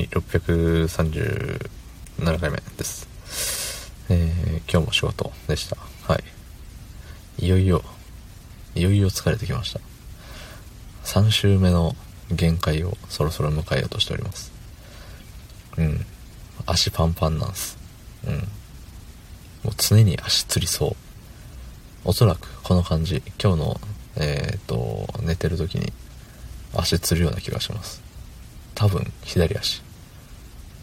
はい、637回目です。えー、今日も仕事でした。はい。いよいよ、いよいよ疲れてきました。3週目の限界をそろそろ迎えようとしております。うん。足パンパンなんす。うん。もう常に足つりそう。おそらくこの感じ、今日の、えっ、と、寝てる時に足つるような気がします。多分左足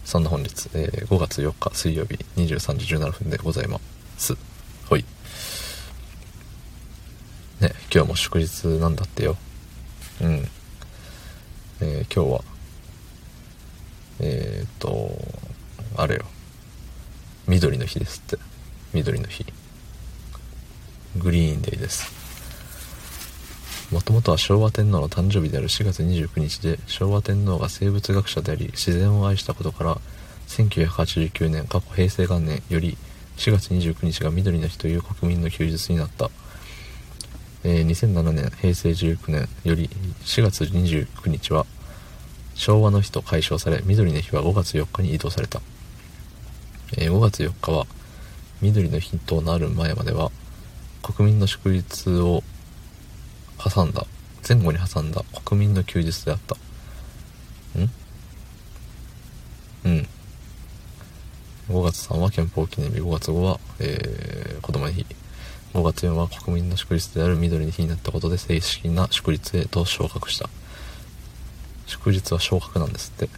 そんな本日、えー5月4日水曜日23時17分でございます。ほい。ね今日も祝日なんだってよ。うん。えー今日はえー、っとあれよ。緑の日ですって。緑の日。グリーンデイです。もともとは昭和天皇の誕生日である4月29日で昭和天皇が生物学者であり自然を愛したことから1989年過去平成元年より4月29日が緑の日という国民の休日になった、えー2007年平成19年より4月29日は昭和の日と解消され緑の日は5月4日に移動された、えー5月4日は緑の日となる前までは国民の祝日を挟んだ。前後に挟んだ。国民の休日であった。ん？うん。5月3は憲法記念日。5月5は、えー、子供の日。5月4は国民の祝日である。緑の日になったことで正式な祝日へと昇格した。祝日は昇格なんですって、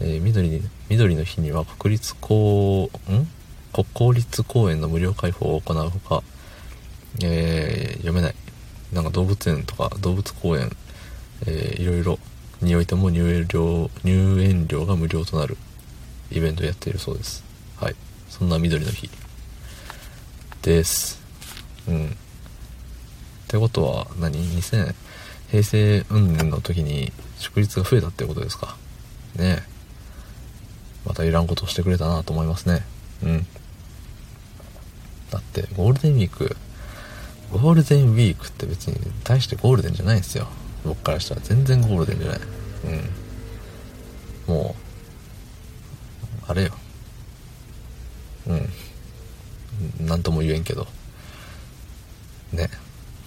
えー緑に緑の日には国立公ん？国公立公園の無料開放を行うほか、えー読めない。動物園とか動物公園、えーいろいろにおいても入園料入園料が無料となるイベントをやっているそうです。はい。そんな緑の日。です。うん。ってことは何？2000平成運年の時に祝日が増えたってことですか？ねえ。またいらんことをしてくれたなと思いますね。うん。だってゴールデンウィークゴールデンウィークって別に大してゴールデンじゃないんですよ。僕からしたら全然ゴールデンじゃない。うん。もうあれよ。うん。なんとも言えんけど。ね。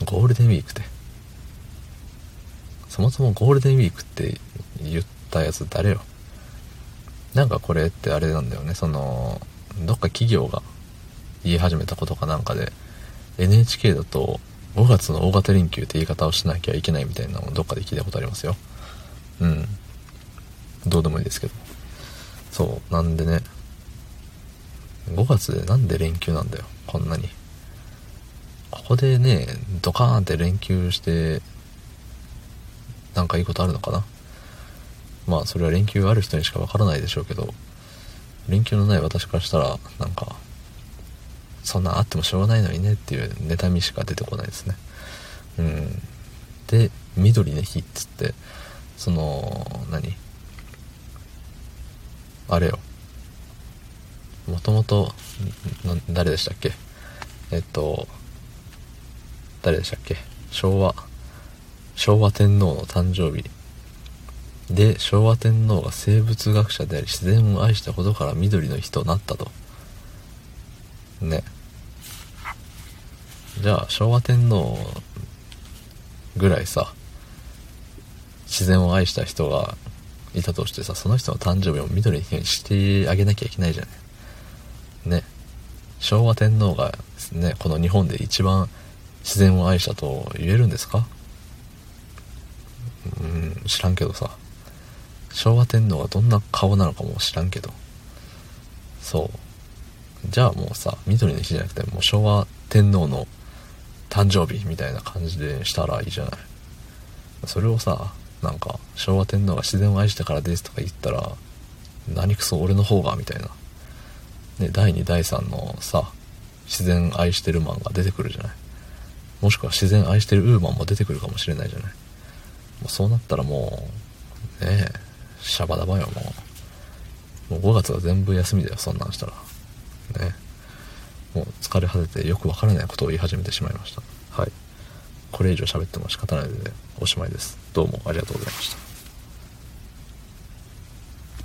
ゴールデンウィークって。そもそもゴールデンウィークって言ったやつ誰よ。なんかこれってあれなんだよね。そのどっか企業が言い始めたことかなんかで。NHK だと5月の大型連休って言い方をしなきゃいけないみたいなのをどっかで聞いたことありますよ。うん。どうでもいいですけど。そう。なんでね。5月でなんで連休なんだよ。こんなに。ここでねドカーンって連休してなんかいいことあるのかな。まあそれは連休ある人にしかわからないでしょうけど連休のない私からしたらなんかそんなあってもしょうがないのにねっていう妬みしか出てこないですね。うん。で緑の日っつってその何？あれよ。もともと誰でしたっけ？えっと誰でしたっけ？昭和。昭和天皇の誕生日。で昭和天皇が生物学者であり自然を愛したことから緑の日となったと。ね。じゃあ昭和天皇ぐらいさ自然を愛した人がいたとしてさその人の誕生日を緑の日にしてあげなきゃいけないじゃない。ね。昭和天皇がねこの日本で一番自然を愛したと言えるんですか？うん知らんけどさ。昭和天皇がどんな顔なのかも知らんけど。そう。じゃあもうさ緑の日じゃなくてもう昭和天皇の誕生日みたいな感じでしたらいいじゃない。それをさなんか昭和天皇が自然を愛したからですとか言ったら何くそ俺の方がみたいな。ね第2第3のさ自然愛してるマンが出てくるじゃない。もしくは自然愛してるウーマンも出てくるかもしれないじゃない。もうそうなったらもうねえシャバダバよもう。もう5月は全部休みだよそんなんしたら。ねえ。もう疲れ果ててよくわからないことを言い始めてしまいました。はい。これ以上喋っても仕方ないのでおしまいです。どうもありがとうございました。